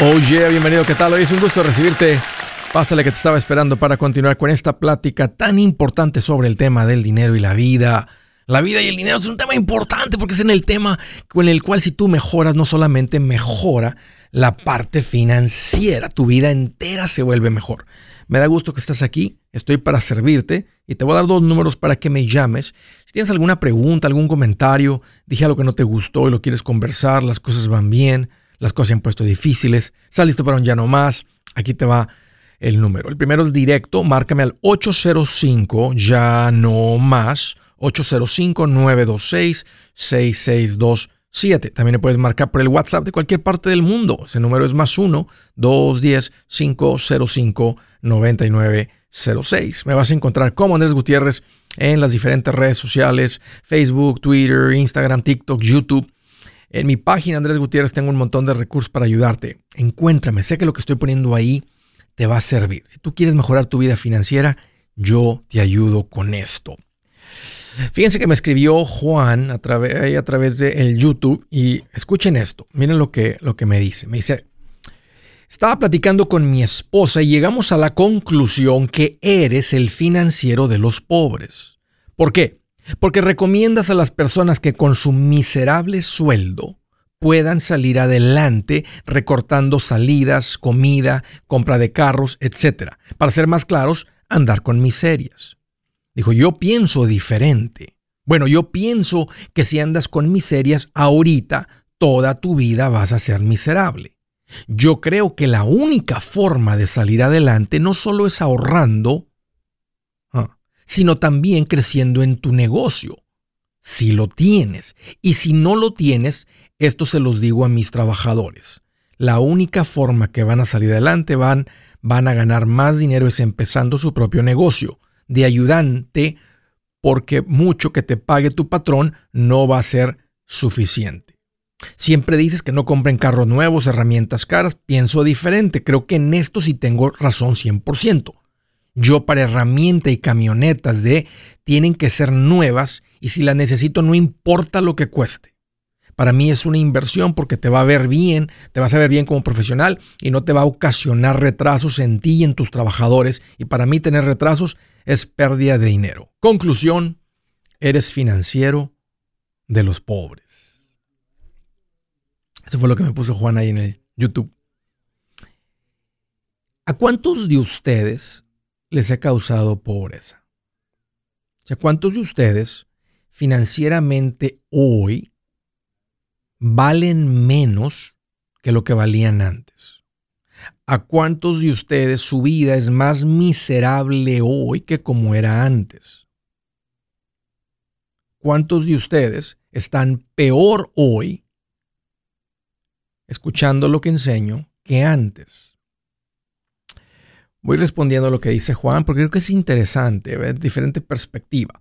Yeah, bienvenido, ¿qué tal? Hoy es un gusto recibirte. Pásale que te estaba esperando para continuar con esta plática tan importante sobre el tema del dinero y la vida. La vida y el dinero es un tema importante porque es en el tema con el cual si tú mejoras, no solamente mejora la parte financiera, tu vida entera se vuelve mejor. Me da gusto que estás aquí, estoy para servirte y te voy a dar dos números para que me llames. Si tienes alguna pregunta, algún comentario, dije algo que no te gustó y lo quieres conversar, las cosas van bien las cosas se han puesto difíciles, estás listo para un ya no más, aquí te va el número. El primero es directo, márcame al 805 ya no más, 805-926-6627. También le puedes marcar por el WhatsApp de cualquier parte del mundo. Ese número es más 1-210-505-9906. Me vas a encontrar como Andrés Gutiérrez en las diferentes redes sociales, Facebook, Twitter, Instagram, TikTok, YouTube. En mi página Andrés Gutiérrez tengo un montón de recursos para ayudarte. Encuéntrame, sé que lo que estoy poniendo ahí te va a servir. Si tú quieres mejorar tu vida financiera, yo te ayudo con esto. Fíjense que me escribió Juan a, través, a través de el YouTube y escuchen esto. Miren lo que, lo que me dice. Me dice, estaba platicando con mi esposa y llegamos a la conclusión que eres el financiero de los pobres. ¿Por qué? Porque recomiendas a las personas que con su miserable sueldo puedan salir adelante recortando salidas, comida, compra de carros, etc. Para ser más claros, andar con miserias. Dijo, yo pienso diferente. Bueno, yo pienso que si andas con miserias ahorita, toda tu vida vas a ser miserable. Yo creo que la única forma de salir adelante no solo es ahorrando, sino también creciendo en tu negocio. Si lo tienes. Y si no lo tienes, esto se los digo a mis trabajadores. La única forma que van a salir adelante, van, van a ganar más dinero es empezando su propio negocio de ayudante, porque mucho que te pague tu patrón no va a ser suficiente. Siempre dices que no compren carros nuevos, herramientas caras. Pienso diferente. Creo que en esto sí tengo razón 100%. Yo para herramienta y camionetas de tienen que ser nuevas y si las necesito no importa lo que cueste. Para mí es una inversión porque te va a ver bien, te vas a ver bien como profesional y no te va a ocasionar retrasos en ti y en tus trabajadores. Y para mí tener retrasos es pérdida de dinero. Conclusión, eres financiero de los pobres. Eso fue lo que me puso Juan ahí en el YouTube. ¿A cuántos de ustedes les ha causado pobreza. O sea, ¿cuántos de ustedes financieramente hoy valen menos que lo que valían antes? ¿A cuántos de ustedes su vida es más miserable hoy que como era antes? ¿Cuántos de ustedes están peor hoy escuchando lo que enseño que antes? Voy respondiendo a lo que dice Juan porque creo que es interesante ver diferente perspectiva.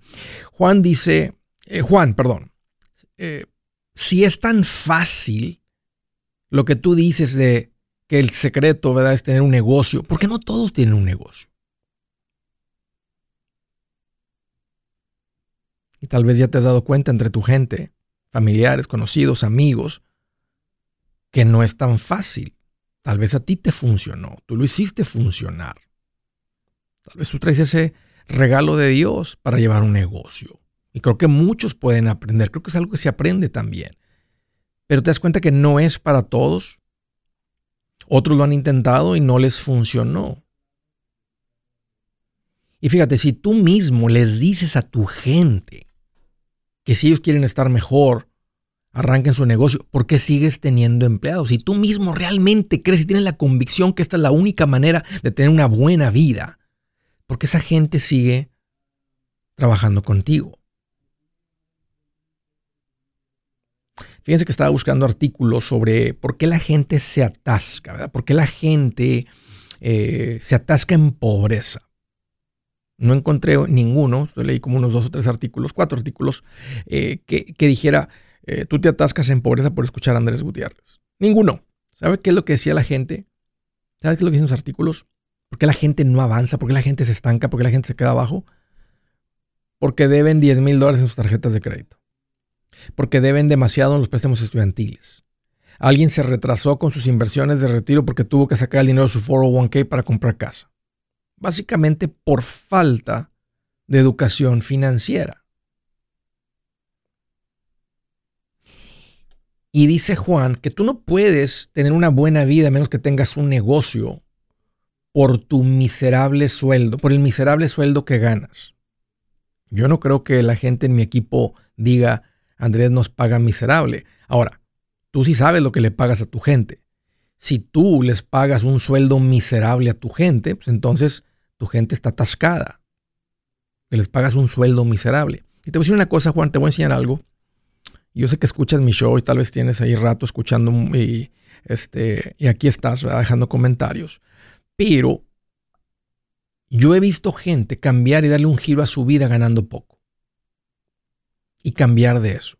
Juan dice, eh, Juan, perdón, eh, si es tan fácil lo que tú dices de que el secreto es tener un negocio, ¿por qué no todos tienen un negocio? Y tal vez ya te has dado cuenta entre tu gente, familiares, conocidos, amigos, que no es tan fácil. Tal vez a ti te funcionó, tú lo hiciste funcionar. Tal vez tú traes ese regalo de Dios para llevar un negocio. Y creo que muchos pueden aprender, creo que es algo que se aprende también. Pero te das cuenta que no es para todos. Otros lo han intentado y no les funcionó. Y fíjate, si tú mismo les dices a tu gente que si ellos quieren estar mejor, arranquen su negocio, ¿por qué sigues teniendo empleados? Si tú mismo realmente crees y tienes la convicción que esta es la única manera de tener una buena vida, ¿por qué esa gente sigue trabajando contigo? Fíjense que estaba buscando artículos sobre por qué la gente se atasca, ¿verdad? ¿Por qué la gente eh, se atasca en pobreza? No encontré ninguno, leí como unos dos o tres artículos, cuatro artículos, eh, que dijera, eh, tú te atascas en pobreza por escuchar a Andrés Gutiérrez. Ninguno. ¿Sabe qué es lo que decía la gente? ¿Sabe qué es lo que dicen los artículos? ¿Por qué la gente no avanza? ¿Por qué la gente se estanca? ¿Por qué la gente se queda abajo? Porque deben 10 mil dólares en sus tarjetas de crédito. Porque deben demasiado en los préstamos estudiantiles. Alguien se retrasó con sus inversiones de retiro porque tuvo que sacar el dinero de su 401k para comprar casa. Básicamente por falta de educación financiera. Y dice Juan que tú no puedes tener una buena vida a menos que tengas un negocio por tu miserable sueldo, por el miserable sueldo que ganas. Yo no creo que la gente en mi equipo diga, Andrés nos paga miserable. Ahora, tú sí sabes lo que le pagas a tu gente. Si tú les pagas un sueldo miserable a tu gente, pues entonces tu gente está atascada. Que les pagas un sueldo miserable. Y te voy a decir una cosa, Juan, te voy a enseñar algo. Yo sé que escuchas mi show y tal vez tienes ahí rato escuchando y, este, y aquí estás dejando comentarios. Pero yo he visto gente cambiar y darle un giro a su vida ganando poco. Y cambiar de eso.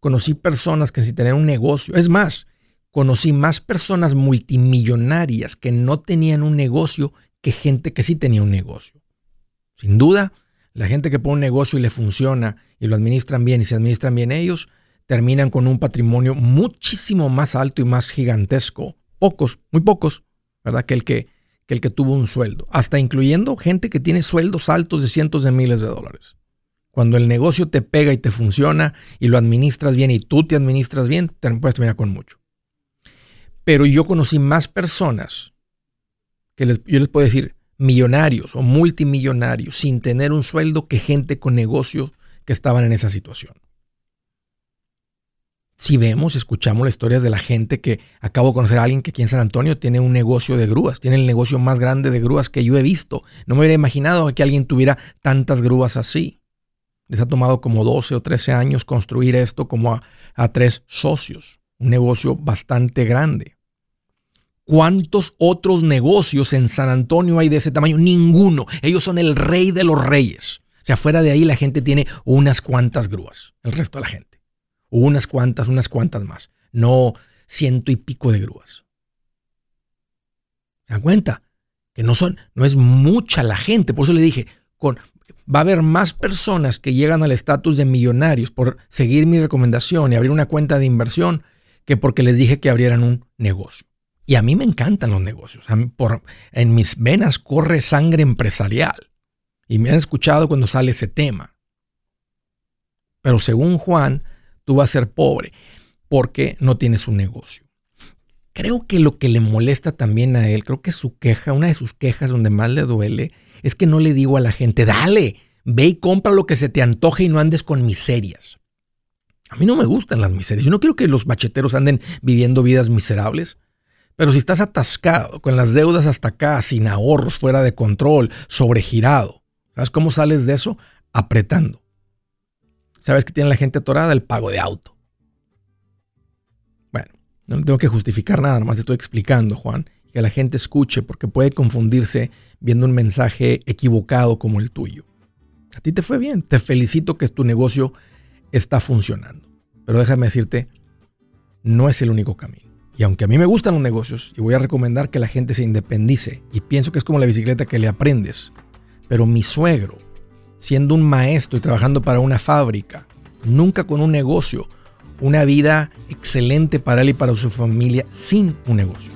Conocí personas que sin tener un negocio, es más, conocí más personas multimillonarias que no tenían un negocio que gente que sí tenía un negocio. Sin duda, la gente que pone un negocio y le funciona y lo administran bien y se administran bien ellos, terminan con un patrimonio muchísimo más alto y más gigantesco. Pocos, muy pocos, ¿verdad? Que el que, que el que tuvo un sueldo. Hasta incluyendo gente que tiene sueldos altos de cientos de miles de dólares. Cuando el negocio te pega y te funciona y lo administras bien y tú te administras bien, te puedes terminar con mucho. Pero yo conocí más personas que les, yo les puedo decir, millonarios o multimillonarios sin tener un sueldo que gente con negocios que estaban en esa situación. Si vemos, escuchamos las historias de la gente que acabo de conocer a alguien que aquí en San Antonio tiene un negocio de grúas, tiene el negocio más grande de grúas que yo he visto. No me hubiera imaginado que alguien tuviera tantas grúas así. Les ha tomado como 12 o 13 años construir esto como a, a tres socios. Un negocio bastante grande. ¿Cuántos otros negocios en San Antonio hay de ese tamaño? Ninguno. Ellos son el rey de los reyes. O sea, fuera de ahí la gente tiene unas cuantas grúas, el resto de la gente. Unas cuantas, unas cuantas más. No ciento y pico de grúas. ¿Se dan cuenta? Que no son, no es mucha la gente. Por eso le dije, con, va a haber más personas que llegan al estatus de millonarios por seguir mi recomendación y abrir una cuenta de inversión que porque les dije que abrieran un negocio. Y a mí me encantan los negocios. por, en mis venas corre sangre empresarial. Y me han escuchado cuando sale ese tema. Pero según Juan, tú vas a ser pobre porque no tienes un negocio. Creo que lo que le molesta también a él, creo que su queja, una de sus quejas donde más le duele, es que no le digo a la gente, dale, ve y compra lo que se te antoje y no andes con miserias. A mí no me gustan las miserias. Yo no quiero que los bacheteros anden viviendo vidas miserables. Pero si estás atascado, con las deudas hasta acá, sin ahorros, fuera de control, sobregirado, ¿sabes cómo sales de eso? Apretando. ¿Sabes que tiene la gente atorada? El pago de auto. Bueno, no tengo que justificar nada, nomás te estoy explicando, Juan, que la gente escuche porque puede confundirse viendo un mensaje equivocado como el tuyo. A ti te fue bien, te felicito que tu negocio está funcionando. Pero déjame decirte, no es el único camino. Y aunque a mí me gustan los negocios y voy a recomendar que la gente se independice y pienso que es como la bicicleta que le aprendes, pero mi suegro, siendo un maestro y trabajando para una fábrica, nunca con un negocio, una vida excelente para él y para su familia sin un negocio.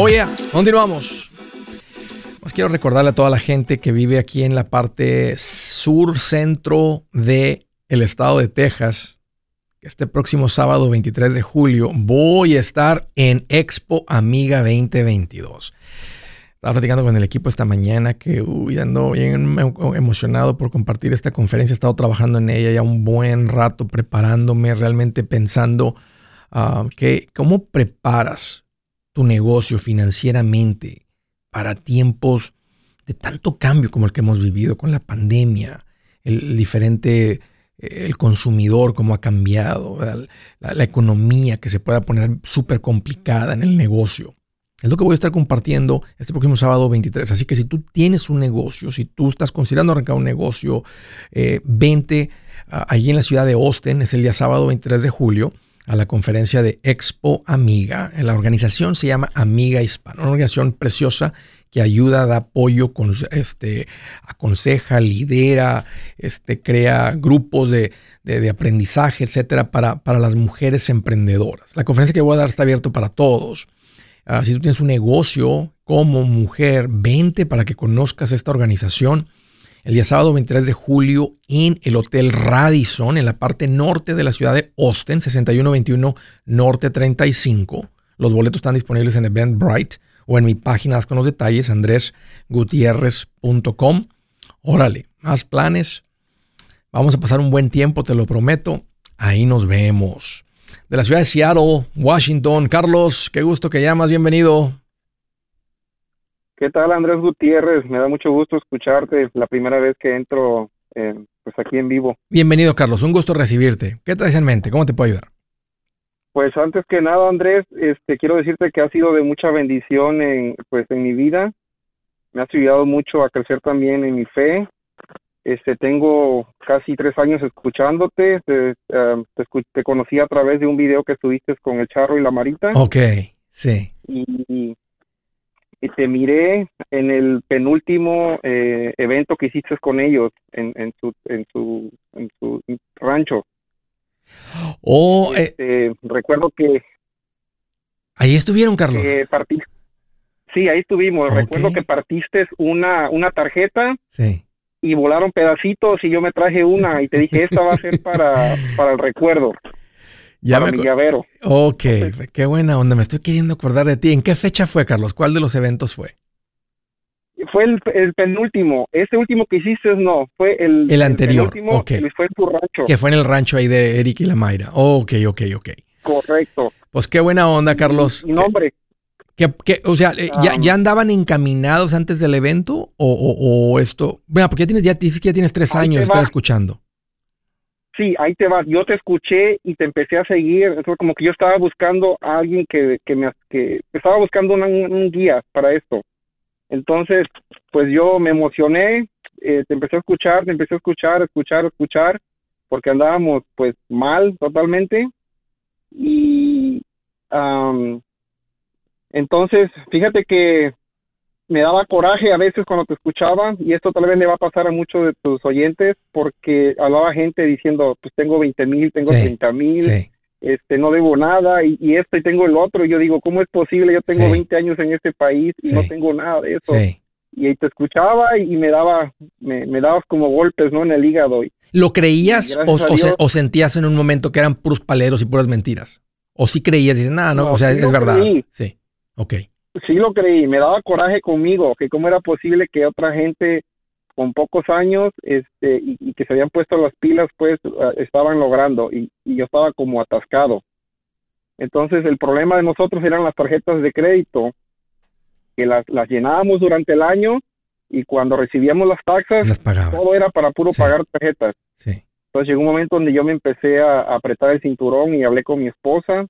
Oye, continuamos. Pues quiero recordarle a toda la gente que vive aquí en la parte sur centro de el estado de Texas que este próximo sábado 23 de julio voy a estar en Expo Amiga 2022. Estaba platicando con el equipo esta mañana que uy, ando bien emocionado por compartir esta conferencia. He estado trabajando en ella ya un buen rato, preparándome, realmente pensando uh, que cómo preparas tu negocio financieramente para tiempos de tanto cambio como el que hemos vivido con la pandemia, el, diferente, el consumidor, cómo ha cambiado, la, economía que se pueda poner súper complicada en el negocio. Es lo que voy a estar compartiendo este próximo sábado 23. Así que si tú tienes un negocio, si tú estás considerando arrancar un negocio, eh, vente uh, allí en la ciudad de Austin, es el día sábado 23 de julio a la conferencia de Expo Amiga. La organización se llama Amiga Hispana, una organización preciosa que ayuda, da apoyo, con, este, aconseja, lidera, este, crea grupos de, de, aprendizaje, etcétera, para, para, las mujeres emprendedoras. La conferencia que voy a dar está abierta para todos. Uh, si tú tienes un negocio como mujer, vente para que conozcas esta organización el día sábado 23 de julio en el Hotel Radisson, en la parte norte de la ciudad de Austin, 6121 Norte 35. Los boletos están disponibles en Eventbrite o en mi página con los detalles, andresgutierrez.com. Órale, más planes. Vamos a pasar un buen tiempo, te lo prometo. Ahí nos vemos. De la ciudad de Seattle, Washington. Carlos, qué gusto que llamas, bienvenido. ¿Qué tal Andrés Gutiérrez? Me da mucho gusto escucharte. La primera vez que entro eh, pues aquí en vivo. Bienvenido Carlos, un gusto recibirte. ¿Qué traes en mente? ¿Cómo te puedo ayudar? Pues antes que nada Andrés, este quiero decirte que ha sido de mucha bendición en pues en mi vida. Me has ayudado mucho a crecer también en mi fe. Este tengo casi tres años escuchándote. Te, um, te, conocí a través de un video que estuviste con el Charro y la Marita. Ok, sí. y y te miré en el penúltimo eh, evento que hiciste con ellos en, en, su, en, su, en su rancho. Oh, eh, este, recuerdo que... Ahí estuvieron, Carlos. sí, ahí estuvimos. Recuerdo que partiste una, una tarjeta. Sí. Y volaron pedacitos y yo me traje una y te dije, esta va a ser para, para el recuerdo. Ya para me mi llavero. Ok, qué buena onda. Me estoy queriendo acordar de ti. ¿En qué fecha fue, Carlos? ¿Cuál de los eventos fue? Fue el, penúltimo. Este último que hiciste no, fue el, el anterior. El okay. fue en tu rancho. Que fue en el rancho ahí de Eric y la Mayra. Ok, ok, ok. Correcto. Pues qué buena onda, Carlos. Y nombre. Que, que, o sea, ¿ya, ¿ya, andaban encaminados antes del evento? ¿O, o, o esto? Bueno, porque ya tienes, ya, ya tienes tres años de estar escuchando sí, ahí te vas. Yo te escuché y te empecé a seguir. Entonces, como que yo estaba buscando a alguien que, que me que estaba buscando un guía para esto. Entonces, pues yo me emocioné, eh, te empecé a escuchar, te empecé a escuchar, escuchar, escuchar, porque andábamos pues mal totalmente. Y entonces, fíjate que me daba coraje a veces cuando te escuchaba y esto tal vez le va a pasar a muchos de tus oyentes porque hablaba gente diciendo pues tengo 20 mil, tengo 30 mil este, no debo nada y, y esto y tengo el otro. Y yo digo, ¿cómo es posible? Yo tengo Sí. 20 años en este país y Sí. no tengo nada de eso. Sí. Y ahí te escuchaba y me daba, me, me dabas como golpes, ¿no? En el hígado. Y, ¿Lo creías o, o se- o sentías en un momento que eran puros paleros y puras mentiras? ¿O sí creías? Y dices, nah, no, No, o sea, sí es verdad. creí. Sí. Ok. Sí lo creí, me daba coraje conmigo, que cómo era posible que otra gente con pocos años este y, y que se habían puesto las pilas pues ah, estaban logrando y, y yo estaba como atascado. Entonces el problema de nosotros eran las tarjetas de crédito, que las, las llenábamos durante el año y cuando recibíamos las taxas, Las todo era para puro Sí. pagar tarjetas. Sí. Entonces llegó un momento donde yo me empecé a, a apretar el cinturón y hablé con mi esposa,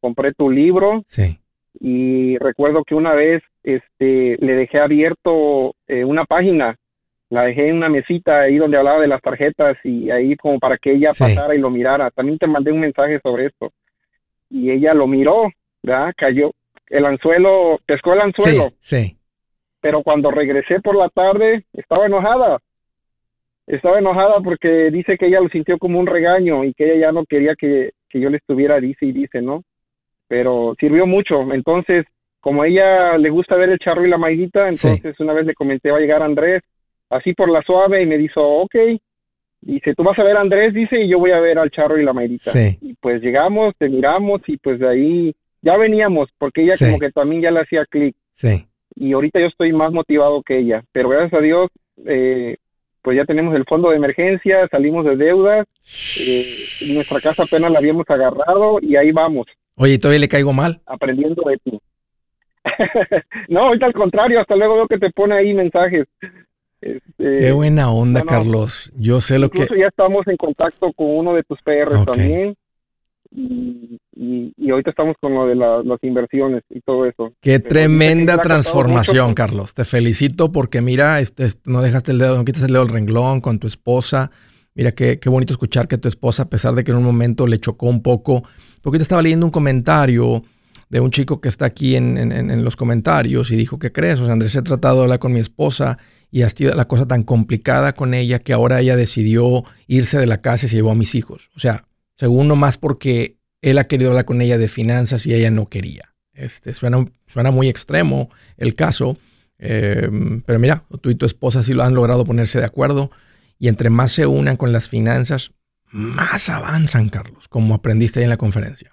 compré tu libro Sí. Y recuerdo que una vez este le dejé abierto eh, una página la dejé en una mesita ahí donde hablaba de las tarjetas y ahí como para que ella Sí. pasara y lo mirara también te mandé un mensaje sobre esto y ella lo miró ¿verdad? cayó el anzuelo pescó el Sí. anzuelo Sí. pero cuando regresé por la tarde estaba enojada estaba enojada porque dice que ella lo sintió como un regaño y que ella ya no quería que, que yo le estuviera dice y dice no pero sirvió mucho entonces como a ella le gusta ver el charro y la maidita entonces una vez le comenté va a llegar Andrés así por la suave y me dijo ok dice tú vas a ver a Andrés dice y yo voy a ver al charro y la maidita Sí. y pues llegamos te miramos y pues de ahí ya veníamos porque ella Sí. como que también ya le hacía clic Sí. y ahorita yo estoy más motivado que ella. Pero gracias a Dios, eh, pues ya tenemos el fondo de emergencia, salimos de deudas, eh, nuestra casa apenas la habíamos agarrado y ahí vamos, Oye, ¿y todavía le caigo mal? aprendiendo de ti. no, ahorita al contrario, hasta luego veo que te pone ahí mensajes. Este, Qué buena onda, no, no. Carlos. Yo sé lo que... Ya estamos en contacto con uno de tus PRs también. Y, y, y ahorita estamos con lo de la- las inversiones y todo eso. Qué Pero tremenda transformación. Carlos. Te felicito porque mira, este, este, no dejaste el dedo, no quitas el dedo del renglón con tu esposa. Mira qué, qué bonito escuchar que tu esposa, a pesar de que en un momento le chocó un poco, porque te estaba leyendo un comentario de un chico que está aquí en, en- los comentarios y dijo, ¿qué crees? O sea, Andrés, he tratado de hablar con mi esposa y ha sido la cosa tan complicada con ella que ahora ella decidió irse de la casa y se llevó a mis hijos. O sea, según nomás porque él ha querido hablar con ella de finanzas y ella no quería. Este, suena, suena muy extremo el caso, eh, pero mira, tú y tu esposa sí lo han logrado ponerse de acuerdo y entre más se unan con las finanzas, más avanzan, Carlos, como aprendiste ahí en la conferencia.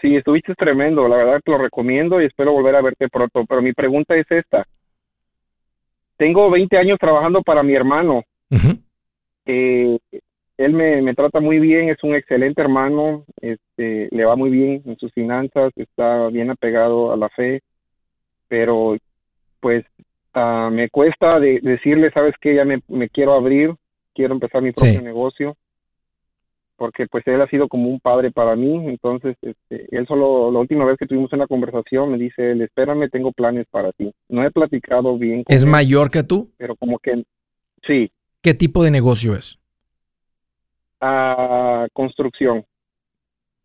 Sí, estuviste tremendo, la verdad te lo recomiendo y espero volver a verte pronto. Pero mi pregunta es esta. Tengo 20 años trabajando para mi hermano. Eh, él me, me trata muy bien, es un excelente hermano, este, le va muy bien en sus finanzas, está bien apegado a la fe, pero pues ah, me cuesta de, decirle, sabes que ya me, me quiero abrir, quiero empezar mi propio Sí. negocio, porque pues él ha sido como un padre para mí, entonces este, él solo, la última vez que tuvimos una conversación me dice, él, espérame, tengo planes para ti. No he platicado bien con ¿Es él, mayor que tú? pero como que sí, ¿Qué tipo de negocio es? a construcción.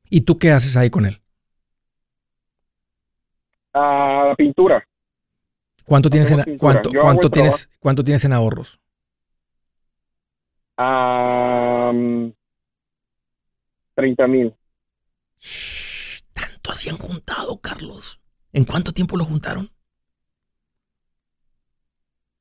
¿Y tú qué haces ahí con él? a la pintura. ¿Cuánto tienes en, cuánto, tienes, cuánto tienes en ahorros? a 30 mil. Tanto así han juntado, Carlos. ¿En cuánto tiempo lo juntaron?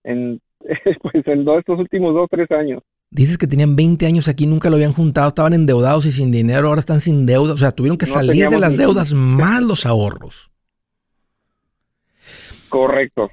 En, pues en dos, estos últimos dos, tres años. Dices que tenían 20 años aquí, nunca lo habían juntado, estaban endeudados y sin dinero, ahora están sin deuda. O sea, tuvieron que No salir de las deudas más los ahorros. Correcto.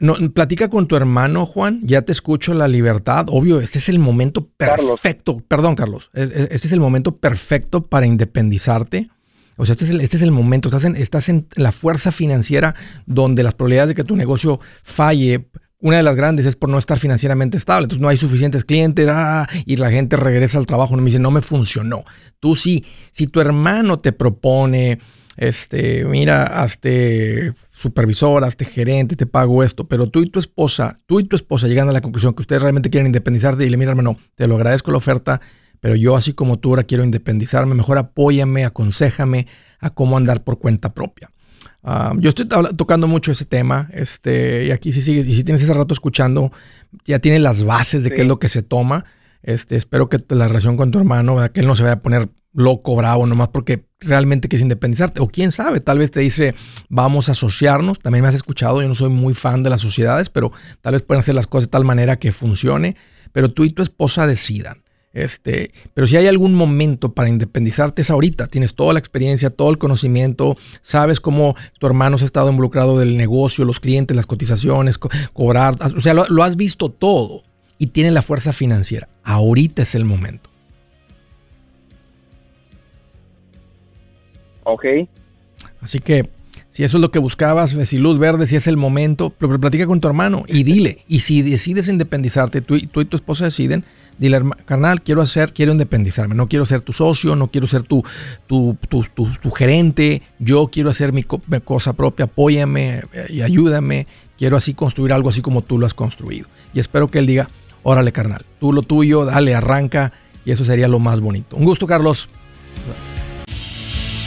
No, platica con tu hermano, Juan. Ya te escucho la libertad. Obvio, este es el momento Carlos. perfecto. Perdón, Carlos. Es- es- Este es el momento perfecto para independizarte. O sea, este es el, este es el momento. Estás en, estás en la fuerza financiera donde las probabilidades de que tu negocio falle, una de las grandes es por no estar financieramente estable. Entonces no hay suficientes clientes ah, y la gente regresa al trabajo y me dice, no me funcionó. Tú sí, si tu hermano te propone, este, mira, hazte supervisor, hazte gerente, te pago esto, pero tú y tu esposa, tú y tu esposa llegan a la conclusión que ustedes realmente quieren independizarte y le mira, hermano, te lo agradezco la oferta, pero yo así como tú ahora quiero independizarme, mejor apóyame, aconsejame a cómo andar por cuenta propia. Ah, yo estoy tocando mucho ese tema, este, y aquí sí sigue, y si tienes ese rato escuchando, ya tiene las bases de qué es lo que se toma. Este, espero que la relación con tu hermano, que él no se vaya a poner loco, bravo, nomás porque realmente quieres independizarte. O quién sabe, tal vez te dice, vamos a asociarnos. También me has escuchado, yo no soy muy fan de las sociedades, pero tal vez pueden hacer las cosas de tal manera que funcione. Pero tú y tu esposa decidan. Este, pero si hay algún momento para independizarte es ahorita. Tienes toda la experiencia, todo el conocimiento, sabes cómo tu hermano se ha estado involucrado del negocio, los clientes, las cotizaciones, cobrar, o sea, lo, lo has visto todo y tienes la fuerza financiera. Ahorita es el momento. Ok. Así que si eso es lo que buscabas, si luz verde, si es el momento, pero platica con tu hermano y dile. Y si decides independizarte, tú, y tu esposa deciden, dile, carnal, quiero hacer, quiero independizarme, no quiero ser tu socio, no quiero ser tu, tu, tu, tu gerente, yo quiero hacer mi, cosa propia, apóyame eh, y ayúdame, quiero así construir algo así como tú lo has construido. Y espero que él diga, órale carnal, tú lo tuyo, dale, arranca, y eso sería lo más bonito. Un gusto, Carlos.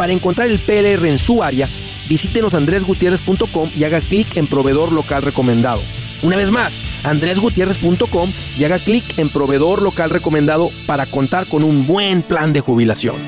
Para encontrar el PLR en su área, visítenos andresgutierrez.com y haga clic en proveedor local recomendado. Una vez más, andresgutierrez.com y haga clic en proveedor local recomendado para contar con un buen plan de jubilación.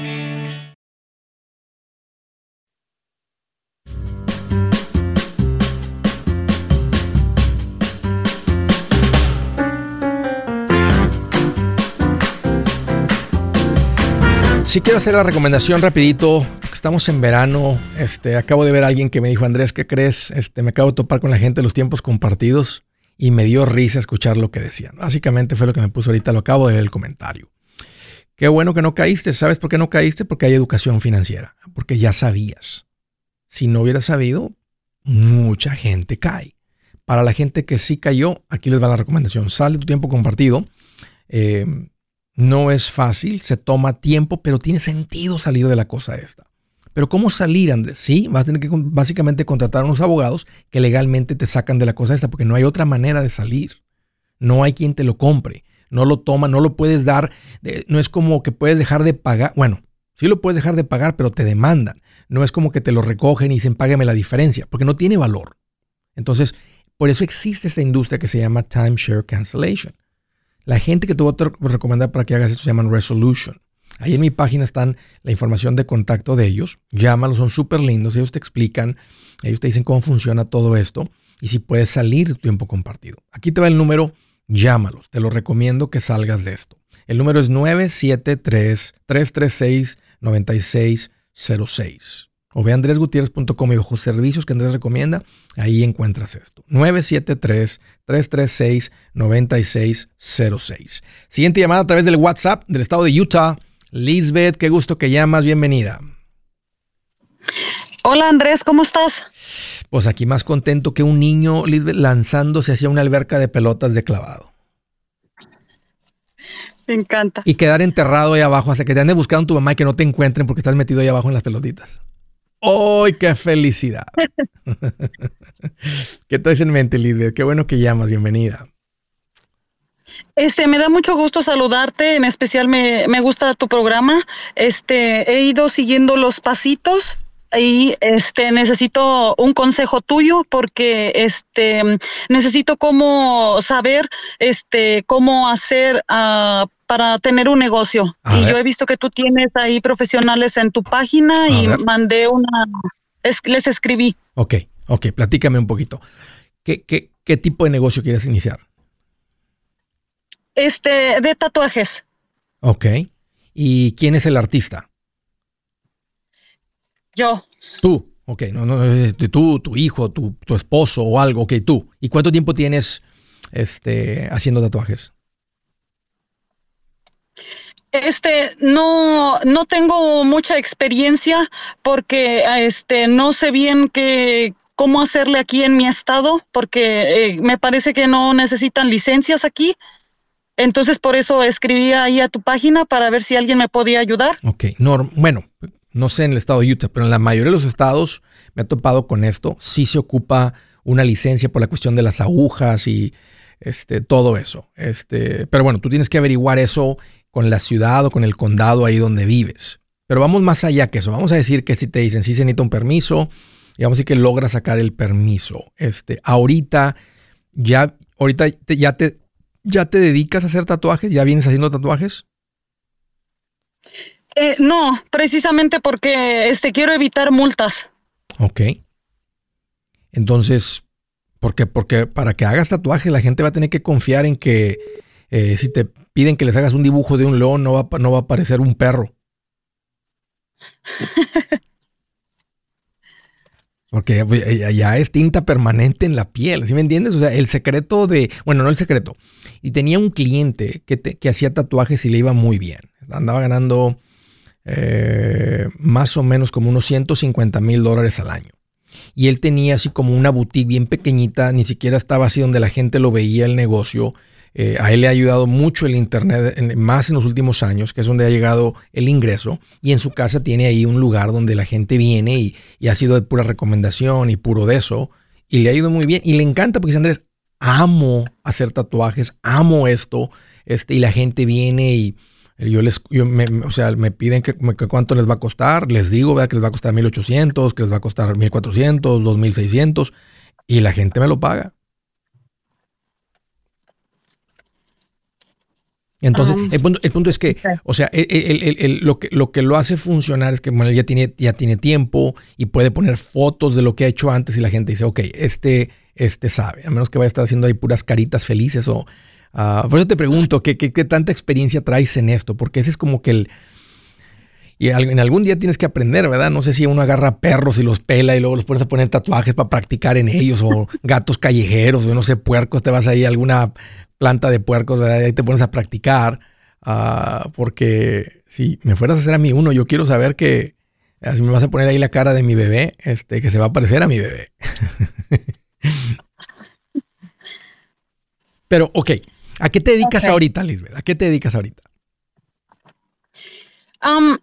Si quiero hacer la recomendación rapidito. Estamos en verano. Este, acabo de ver a alguien que me dijo, Andrés, ¿qué crees? Este, me acabo de topar con la gente de los tiempos compartidos y me dio risa escuchar lo que decían. Básicamente fue lo que me puso ahorita, lo acabo de ver el comentario. Qué bueno que no caíste. ¿Sabes por qué no caíste? Porque hay educación financiera. Porque ya sabías. Si no hubieras sabido, mucha gente cae. Para la gente que sí cayó, aquí les va la recomendación. Sal de tu tiempo compartido. Eh, no es fácil, se toma tiempo, pero tiene sentido salir de la cosa esta. Pero ¿cómo salir, Andrés? Sí, vas a tener que básicamente contratar a unos abogados que legalmente te sacan de la cosa esta, porque no hay otra manera de salir. No hay quien te lo compre. No lo toma, no lo puedes dar. No es como que puedes dejar de pagar. Bueno, sí lo puedes dejar de pagar, pero te demandan. No es como que te lo recogen y dicen págame la diferencia, porque no tiene valor. Entonces, por eso existe esta industria que se llama timeshare cancellation. La gente que te voy a recomendar para que hagas esto se llaman Resolution. Ahí en mi página están la información de contacto de ellos. Llámalos, son súper lindos. Ellos te explican, ellos te dicen cómo funciona todo esto y si puedes salir de tu tiempo compartido. Aquí te va el número, llámalos. Te lo recomiendo que salgas de esto. El número es 973-336-9606. O ve andresgutierrez.com y bajo servicios que Andrés recomienda, ahí encuentras esto. 973-336-9606. Siguiente llamada a través del WhatsApp del estado de Utah. Lisbeth, qué gusto que llamas, bienvenida. Hola Andrés, ¿cómo estás? Pues aquí más contento que un niño, Lisbeth, lanzándose hacia una alberca de pelotas de clavado. Me encanta. Y quedar enterrado ahí abajo hasta que te ande buscando tu mamá y que no te encuentren porque estás metido ahí abajo en las pelotitas. ¡Ay, qué felicidad! ¿Qué traes en mente, Lidia? Qué bueno que llamas, bienvenida. Este, me da mucho gusto saludarte, en especial me, me, gusta tu programa. Este, he ido siguiendo los pasitos y este necesito un consejo tuyo porque este necesito cómo saber este cómo hacer uh, para tener un negocio. y yo he visto que tú tienes ahí profesionales en tu página y mandé una, les escribí. Ok, ok, platícame un poquito. ¿Qué, qué, qué tipo de negocio quieres iniciar? Este, de tatuajes. Ok. ¿Y quién es el artista? Yo. Tú, ok, no, no, tú, tu hijo, tu, tu esposo o algo, ok, tú. ¿Y cuánto tiempo tienes este, haciendo tatuajes? Este, no, no tengo mucha experiencia porque este, no sé bien qué, cómo hacerle aquí en mi estado, porque eh, me parece que no necesitan licencias aquí. Entonces, por eso escribí ahí a tu página para ver si alguien me podía ayudar. Ok, no, bueno, no sé en el estado de Utah, pero en la mayoría de los estados me he topado con esto. Sí se ocupa una licencia por la cuestión de las agujas y este, todo eso. Este, pero bueno, tú tienes que averiguar eso con la ciudad o con el condado ahí donde vives. Pero vamos más allá que eso. Vamos a decir que si te dicen si se necesita un permiso, y vamos a decir que logras sacar el permiso. Este, ahorita ya, ahorita ya te, ya te dedicas a hacer tatuajes, ya vienes haciendo tatuajes. Eh, no, precisamente porque este, quiero evitar multas. Ok. Entonces, porque, porque para que hagas tatuajes la gente va a tener que confiar en que eh, si te piden que les hagas un dibujo de un león, no va, no va a aparecer un perro. Porque ya es tinta permanente en la piel, ¿sí me entiendes? O sea, el secreto de, bueno, no el secreto. Y tenía un cliente que, hacía tatuajes y le iba muy bien. Andaba ganando eh, más o menos como unos 150 mil dólares al año. Y él tenía así como una boutique bien pequeñita, ni siquiera estaba así donde la gente lo veía el negocio. Eh, a él le ha ayudado mucho el Internet, más en los últimos años, que es donde ha llegado el ingreso. Y en su casa tiene ahí un lugar donde la gente viene y, y ha sido de pura recomendación y puro de eso. Y le ha ido muy bien. Y le encanta porque dice, Andrés, amo hacer tatuajes, amo esto. Este, y la gente viene y yo les, me, o sea, me piden que, cuánto les va a costar, les digo que les va a costar 1800, que les va a costar 1400, 2600 y la gente me lo paga. Entonces, ah. el, punto, es que, o sea, lo, que, lo que lo hace funcionar es que bueno, ya, tiene, ya tiene tiempo y puede poner fotos de lo que ha hecho antes y la gente dice, ok, este, este sabe, a menos que vaya a estar haciendo ahí puras caritas felices o Ah, por eso te pregunto, ¿qué, ¿qué, tanta experiencia traes en esto? Porque ese es como que el... Y en algún día tienes que aprender, ¿verdad? No sé si uno agarra perros y los pela y luego los pones a poner tatuajes para practicar en ellos, o gatos callejeros, o no sé, puercos, te vas ahí a alguna planta de puercos, ¿verdad? Y ahí te pones a practicar. Ah, porque si me fueras a hacer a mí uno, yo quiero saber que si me vas a poner ahí la cara de mi bebé, este, que se va a parecer a mi bebé. Pero, ok, ¿A qué te dedicas ahorita, Lisbeth? ¿A qué te dedicas ahorita?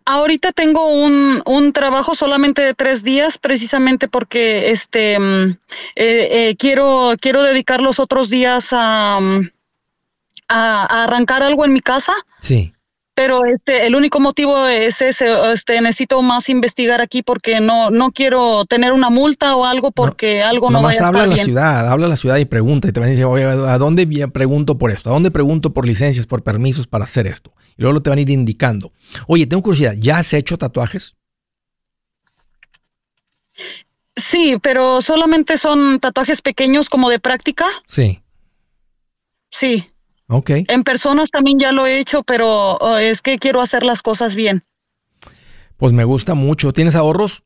ahorita tengo un, trabajo solamente de tres días, precisamente porque este mm, eh, eh, quiero, quiero dedicar los otros días a, mm, a, a, arrancar algo en mi casa. Sí pero este el único motivo es ese este necesito más investigar aquí porque no no quiero tener una multa o algo porque algo no vaya a habla a la ciudad habla a la ciudad y pregunta y te van a decir oye a dónde pregunto por esto a dónde pregunto por licencias por permisos para hacer esto y luego te van a ir indicando. Oye tengo curiosidad ya has hecho tatuajes sí pero solamente son tatuajes pequeños como de práctica. Sí. Sí Ok. En personas también ya lo he hecho, pero oh, es que quiero hacer las cosas bien. Pues me gusta mucho. ¿Tienes ahorros?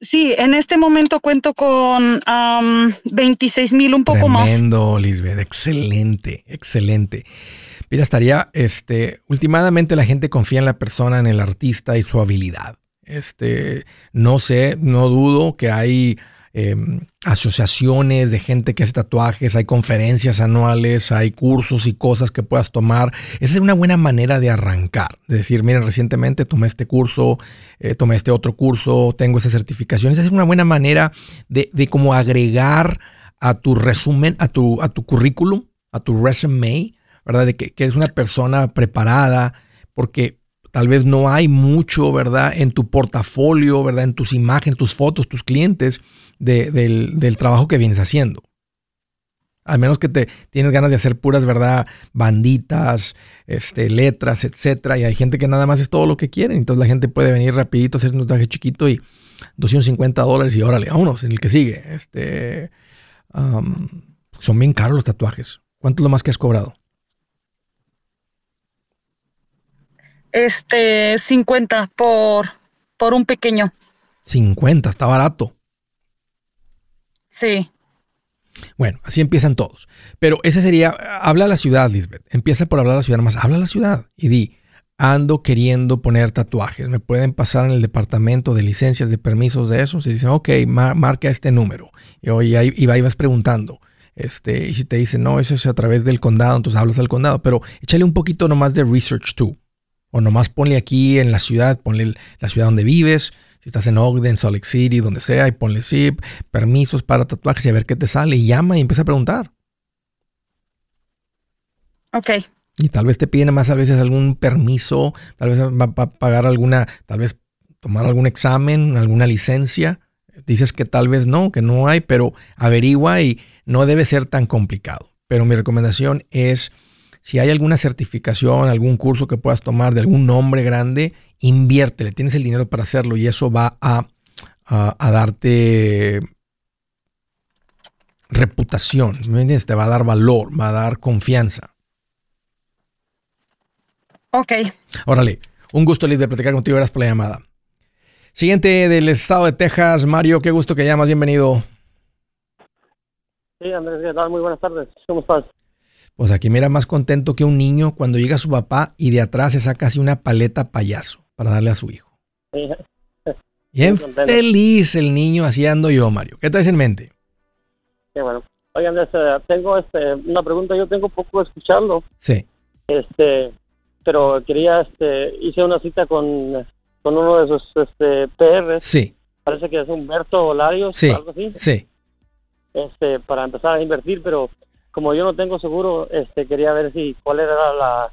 Sí, en este momento cuento con 26 mil, un poco más. Tremendo, Lisbeth. Excelente, excelente. Mira, estaría, este, últimamente la gente confía en la persona, en el artista y su habilidad. Este, no sé, no dudo que hay Em, asociaciones de gente que hace tatuajes, hay conferencias anuales, hay cursos y cosas que puedas tomar. Esa es una buena manera de arrancar, de decir, miren, recientemente tomé este curso, eh, tomé este otro curso, tengo esa certificación. Esa es una buena manera de, como agregar a tu resumen, a tu, a tu currículum, a tu resume, ¿verdad? De que, que eres una persona preparada, porque tal vez no hay mucho, ¿verdad? En tu portafolio, ¿verdad? En tus imágenes, tus fotos, tus clientes del, trabajo que vienes haciendo. Al menos que te tienes ganas de hacer puras, ¿verdad? Banditas, este, letras, etcétera. Y hay gente que nada más es todo lo que quieren. Entonces la gente puede venir rapidito, hacer un traje chiquito y 250 dólares y órale, vámonos, en el que sigue. Este, son bien caros los tatuajes. ¿Cuánto es lo más que has cobrado? Este, 50 por, por un pequeño. 50, está barato. Sí. Bueno, así empiezan todos. Pero ese sería, habla a la ciudad, Lisbeth. Empieza por hablar a la ciudad más. Habla a la ciudad y di, ando queriendo poner tatuajes. Me pueden pasar en el departamento de licencias, de permisos de eso. Si dicen, ok, marca este número. Y, y ahí y vas preguntando. Este, y si te dicen, no, eso es a través del condado, entonces hablas al condado. Pero échale un poquito nomás de research tú. O nomás ponle aquí en la ciudad, ponle la ciudad donde vives si estás en Ogden, Salt Lake City, donde sea, y ponle zip, permisos para tatuajes y a ver qué te sale. Y llama y empieza a preguntar. Ok. Y tal vez te piden más a veces algún permiso, tal vez va a pagar alguna, tal vez tomar algún examen, alguna licencia. Dices que tal vez no, que no hay, pero averigua y no debe ser tan complicado. Pero mi recomendación es, si hay alguna certificación, algún curso que puedas tomar de algún nombre grande, inviértele, tienes el dinero para hacerlo y eso va a, darte reputación, ¿me entiendes? Te va a dar valor, va a dar confianza. Ok. Órale, un gusto, Liz, de platicar contigo. Gracias por la llamada. Siguiente del estado de Texas, Mario, qué gusto que llamas, bienvenido. Sí, Andrés, ¿qué tal? Muy buenas tardes. ¿Cómo estás? Pues aquí mira más contento que un niño cuando llega su papá y de atrás se saca así una paleta payaso para darle a su hijo. Bien feliz el niño, así ando yo, Mario. ¿Qué traes en mente? Qué bueno. Oigan, este, tengo este, una pregunta, yo tengo poco escucharlo. Sí. Este, pero quería, este, hice una cita con, con uno de esos este, PRs. Sí. Parece que es Humberto Larios, sí. algo así. Sí. Este, para empezar a invertir, pero como yo no tengo seguro, este, quería ver si cuál era la,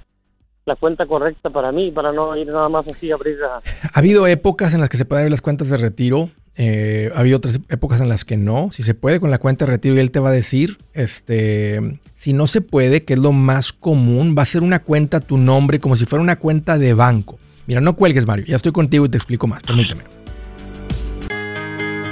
la cuenta correcta para mí, para no ir nada más así a abrir. Ha habido épocas en las que se pueden abrir las cuentas de retiro. Eh, ha habido otras épocas en las que no. Si se puede con la cuenta de retiro y él te va a decir, este, si no se puede, que es lo más común, va a ser una cuenta a tu nombre como si fuera una cuenta de banco. Mira, no cuelgues, Mario. Ya estoy contigo y te explico más. Permíteme.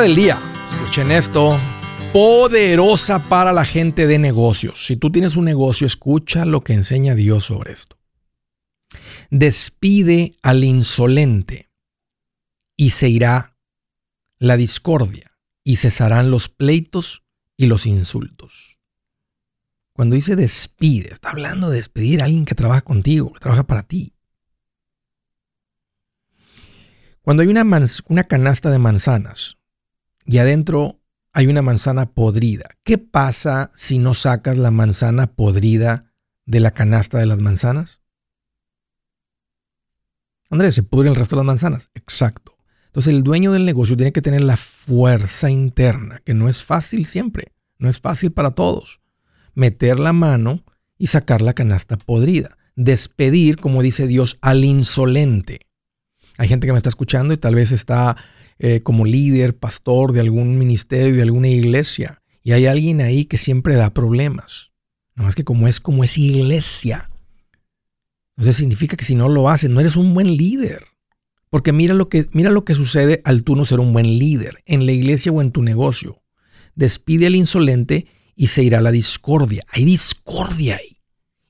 Del día. Escuchen esto. Poderosa para la gente de negocios. Si tú tienes un negocio, escucha lo que enseña Dios sobre esto. Despide al insolente y se irá la discordia y cesarán los pleitos y los insultos. Cuando dice despide, está hablando de despedir a alguien que trabaja contigo, que trabaja para ti. Cuando hay una, una canasta de manzanas, y adentro hay una manzana podrida. ¿Qué pasa si no sacas la manzana podrida de la canasta de las manzanas? Andrés, se pudre el resto de las manzanas. Exacto. Entonces el dueño del negocio tiene que tener la fuerza interna, que no es fácil siempre, no es fácil para todos. Meter la mano y sacar la canasta podrida. Despedir, como dice Dios, al insolente. Hay gente que me está escuchando y tal vez está eh, como líder, pastor de algún ministerio, de alguna iglesia, y hay alguien ahí que siempre da problemas. Nada más que como es como es iglesia. Entonces significa que si no lo haces, no eres un buen líder. Porque mira lo que, mira lo que sucede al tú no ser un buen líder en la iglesia o en tu negocio. Despide al insolente y se irá la discordia. Hay discordia ahí.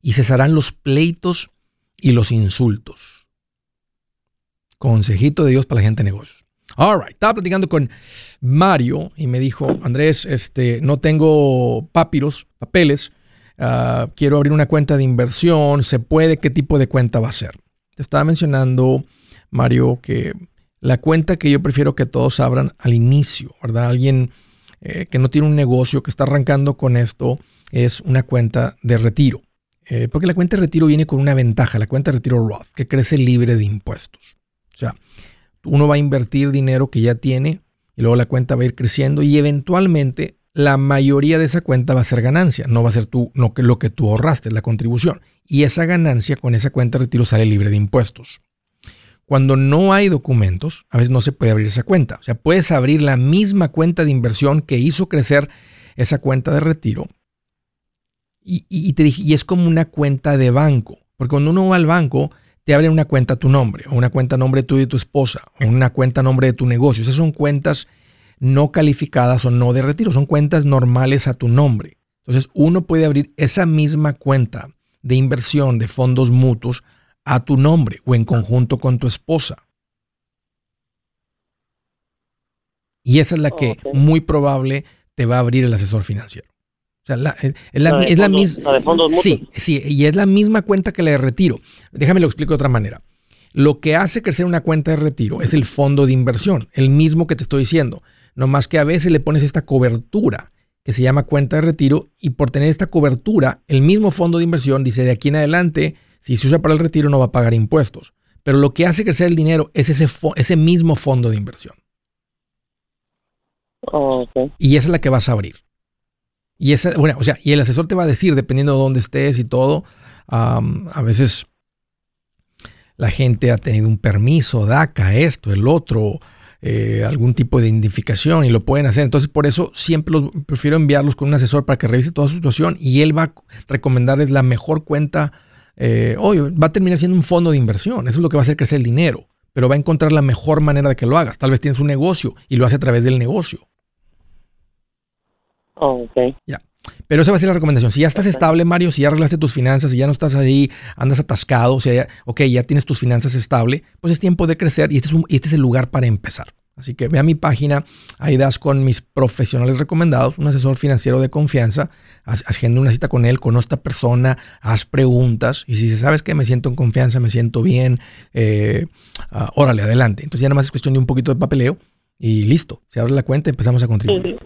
Y cesarán los pleitos y los insultos. Consejito de Dios para la gente de negocios. All right. Estaba platicando con Mario y me dijo, Andrés, este, no tengo papiros, papeles. Ah, quiero abrir una cuenta de inversión. ¿Se puede? ¿Qué tipo de cuenta va a ser? Te estaba mencionando, Mario, que la cuenta que yo prefiero que todos abran al inicio, ¿verdad? Alguien eh, que no tiene un negocio, que está arrancando con esto, es una cuenta de retiro. Eh, porque la cuenta de retiro viene con una ventaja, la cuenta de retiro Roth, que crece libre de impuestos. O sea, uno va a invertir dinero que ya tiene y luego la cuenta va a ir creciendo y eventualmente la mayoría de esa cuenta va a ser ganancia, no va a ser tú, no, lo que tú ahorraste, la contribución. Y esa ganancia con esa cuenta de retiro sale libre de impuestos. Cuando no hay documentos, a veces no se puede abrir esa cuenta. O sea, puedes abrir la misma cuenta de inversión que hizo crecer esa cuenta de retiro. Y, te dije, y es como una cuenta de banco. Porque cuando uno va al banco, te abren una cuenta a tu nombre, o una cuenta a nombre tuyo y tu esposa, o una cuenta a nombre de tu negocio. Esas son cuentas no calificadas o no de retiro, son cuentas normales a tu nombre. Entonces, uno puede abrir esa misma cuenta de inversión de fondos mutuos a tu nombre o en conjunto con tu esposa. Y esa es la que muy probable te va a abrir el asesor financiero. O sea, es, la, misma. Sí, sí, y es la misma cuenta que la de retiro. Déjame lo explico de otra manera. Lo que hace crecer una cuenta de retiro es el fondo de inversión, el mismo que te estoy diciendo. No más que a veces le pones esta cobertura que se llama cuenta de retiro y por tener esta cobertura, el mismo fondo de inversión dice de aquí en adelante si se usa para el retiro no va a pagar impuestos. Pero lo que hace crecer el dinero es ese, ese mismo fondo de inversión. Y esa es la que vas a abrir. Y bueno, o sea, y el asesor te va a decir, dependiendo de dónde estés y todo, a veces la gente ha tenido un permiso, DACA, esto, el otro, eh, algún tipo de identificación y lo pueden hacer. Entonces, por eso siempre los, prefiero enviarlos con un asesor para que revise toda su situación y él va a recomendarles la mejor cuenta eh, va a terminar siendo un fondo de inversión. Eso es lo que va a hacer crecer el dinero. Pero va a encontrar la mejor manera de que lo hagas. Tal vez tienes un negocio y lo hace a través del negocio. Oh, ok. Ya. Pero esa va a ser la recomendación. Si ya estás estable, Mario, si ya arreglaste tus finanzas, y ya no estás ahí, andas atascado, o sea, ya, ok, ya tienes tus finanzas estable, pues es tiempo de crecer y este es, este es el lugar para empezar. Así que ve a mi página, ahí das con mis profesionales recomendados, un asesor financiero de confianza, haciendo una cita con él, con esta persona, haz preguntas y si sabes que me siento en confianza, me siento bien, eh, ah, órale, adelante. Entonces ya nada más es cuestión de un poquito de papeleo y listo, se abre la cuenta y empezamos a contribuir.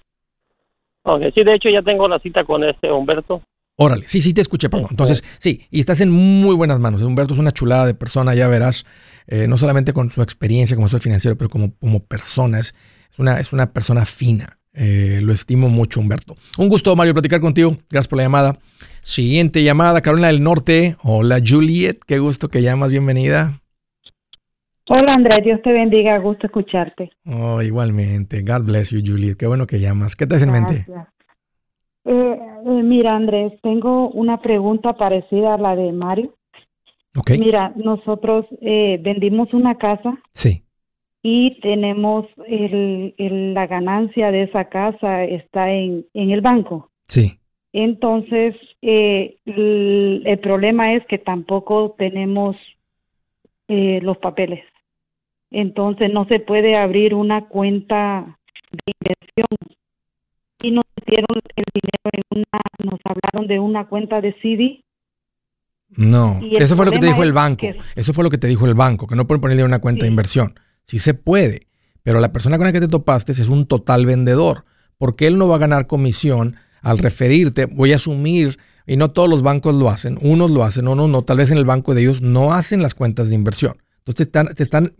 Sí, sí. de hecho ya tengo la cita con este Humberto. Órale, sí, sí te escuché, perdón. Entonces, sí, y estás en muy buenas manos. Humberto es una chulada de persona, ya verás, eh, no solamente con su experiencia como asesor financiero, pero como, como persona. Es, una, es una persona fina. Eh, lo estimo mucho, Humberto. Un gusto, Mario, platicar contigo. Gracias por la llamada. Siguiente llamada, Carolina del Norte. Hola, Juliet. Qué gusto que llamas. Bienvenida. Hola, Andrés. Dios te bendiga. Gusto escucharte. Oh, igualmente. God bless you, Juliet. Qué bueno que llamas. ¿Qué te hace en mente? Eh, eh, mira, Andrés, tengo una pregunta parecida a la de Mario. Okay. Mira, nosotros eh, vendimos una casa. Sí. Y tenemos el, la ganancia de esa casa está en, en el banco. Sí. Entonces, el, el, problema es que tampoco tenemos los papeles. Entonces, no se puede abrir una cuenta de inversión y nos dieron el dinero en una, nos hablaron de una cuenta de CD. No, eso fue lo que te dijo el banco. eso fue lo que te dijo el banco, que no pueden ponerle una cuenta de inversión. Sí se puede, pero la persona con la que te topaste es un total vendedor, porque él no va a ganar comisión al referirte. Voy a asumir, y no todos los bancos lo hacen, unos lo hacen, unos no, tal vez en el banco de ellos no hacen las cuentas de inversión. Entonces están, te están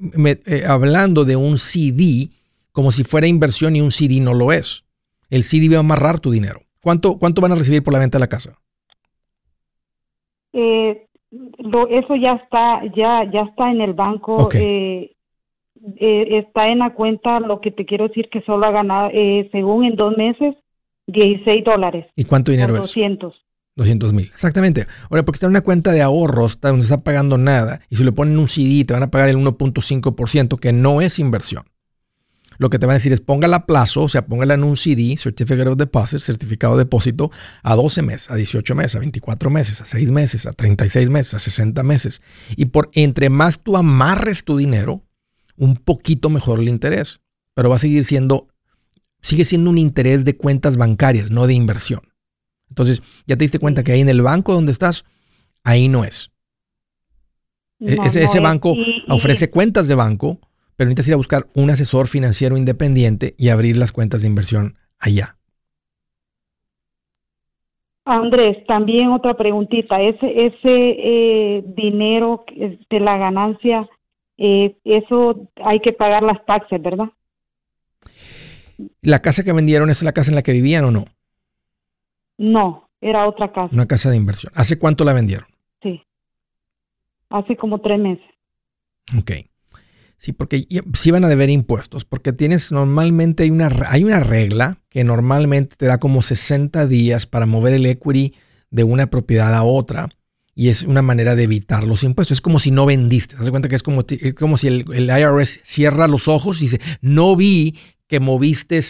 eh, hablando de un CD como si fuera inversión y un CD no lo es el CD va a amarrar tu dinero. ¿Cuánto, cuánto van a recibir por la venta de la casa? Eh, eso ya está, ya, ya está en el banco. Eh, eh, está en la cuenta, lo que te quiero decir que solo ha ganado, según en dos meses, 16 dólares. ¿Y cuánto dinero es? 200. 200 mil, exactamente. Ahora, porque está en una cuenta de ahorros donde está pagando nada y si le ponen un CD te van a pagar el 1.5% que no es inversión lo que te van a decir es póngala a plazo, o sea, póngala en un CD, Certificate of Deposit, certificado de depósito, a 12 meses, a 18 meses, a 24 meses, a 6 meses, a 36 meses, a 60 meses. Y por entre más tú amarres tu dinero, un poquito mejor el interés, pero va a seguir siendo, sigue siendo un interés de cuentas bancarias, no de inversión. Entonces, ya te diste cuenta que ahí en el banco donde estás, ahí no es. E-, ese, banco ofrece cuentas de banco, pero necesitas ir a buscar un asesor financiero independiente y abrir las cuentas de inversión allá. Andrés, también otra preguntita. Ese, ese eh, dinero de la ganancia, eh, eso hay que pagar las taxes, ¿verdad? ¿La casa que vendieron es la casa en la que vivían o no? No, era otra casa. Una casa de inversión. ¿Hace cuánto la vendieron? Sí. Hace como tres meses. Ok. Sí, porque sí van a deber impuestos, porque tienes normalmente hay una, hay una regla que normalmente te da como 60 días para mover el equity de una propiedad a otra y es una manera de evitar los impuestos. Es como si no vendiste. ¿Te cuenta que es como, como si el, el, IRS cierra los ojos y dice, no vi que moviste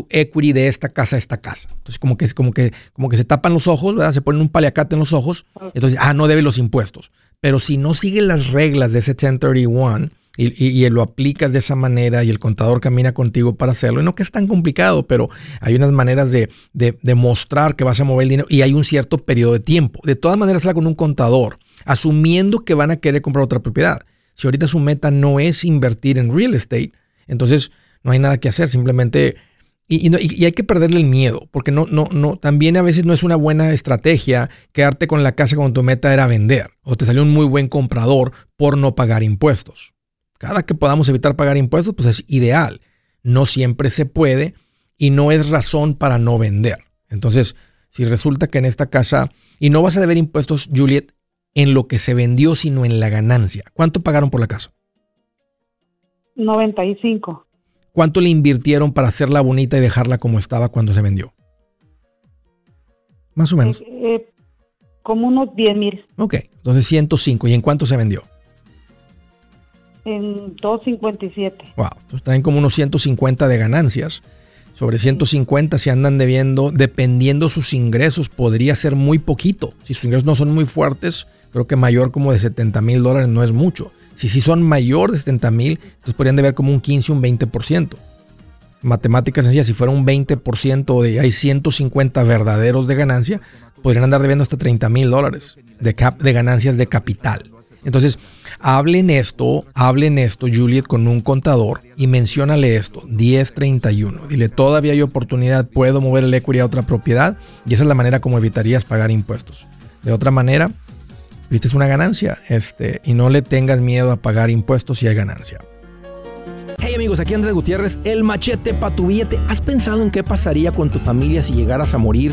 tu equity de esta casa a esta casa. Entonces como que es como que como que se tapan los ojos, ¿verdad? Se ponen un paliacate en los ojos. Entonces, ah, no debe los impuestos. Pero si no sigue las reglas de ese 1031 y, y, lo aplicas de esa manera y el contador camina contigo para hacerlo, y no que es tan complicado, pero hay unas maneras de, de, mostrar que vas a mover el dinero y hay un cierto periodo de tiempo. De todas maneras, habla con un contador, asumiendo que van a querer comprar otra propiedad. Si ahorita su meta no es invertir en real estate, entonces no hay nada que hacer, simplemente y, hay que perderle el miedo, porque no, no, no, también a veces no es una buena estrategia quedarte con la casa cuando tu meta era vender o te salió un muy buen comprador por no pagar impuestos. Cada que podamos evitar pagar impuestos, pues es ideal. No siempre se puede y no es razón para no vender. Entonces, si resulta que en esta casa, y no vas a deber impuestos, Juliet, en lo que se vendió, sino en la ganancia. ¿Cuánto pagaron por la casa? 95. ¿Cuánto le invirtieron para hacerla bonita y dejarla como estaba cuando se vendió? Más o menos. Eh, eh, como unos 10 mil. Ok, entonces 105. ¿Y en cuánto se vendió? En 257. Wow, entonces traen como unos 150 de ganancias. Sobre 150 si andan debiendo, dependiendo sus ingresos, podría ser muy poquito. Si sus ingresos no son muy fuertes, creo que mayor como de 70 mil dólares no es mucho. Si son mayor de 70 mil, entonces podrían deber como un 15 o un 20%. Matemáticas sencillas, si fuera un 20% de hay 150 verdaderos de ganancia, podrían andar debiendo hasta 30 mil dólares de, de ganancias de capital. Entonces, hablen esto, hablen esto, Juliet, con un contador y menciónale esto, 1031. Dile, todavía hay oportunidad, puedo mover el equity a otra propiedad y esa es la manera como evitarías pagar impuestos. De otra manera, viste, es una ganancia. Este, y no le tengas miedo a pagar impuestos si hay ganancia. Hey amigos, aquí Andrés Gutiérrez, el machete para tu billete. ¿Has pensado en qué pasaría con tu familia si llegaras a morir?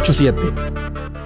987.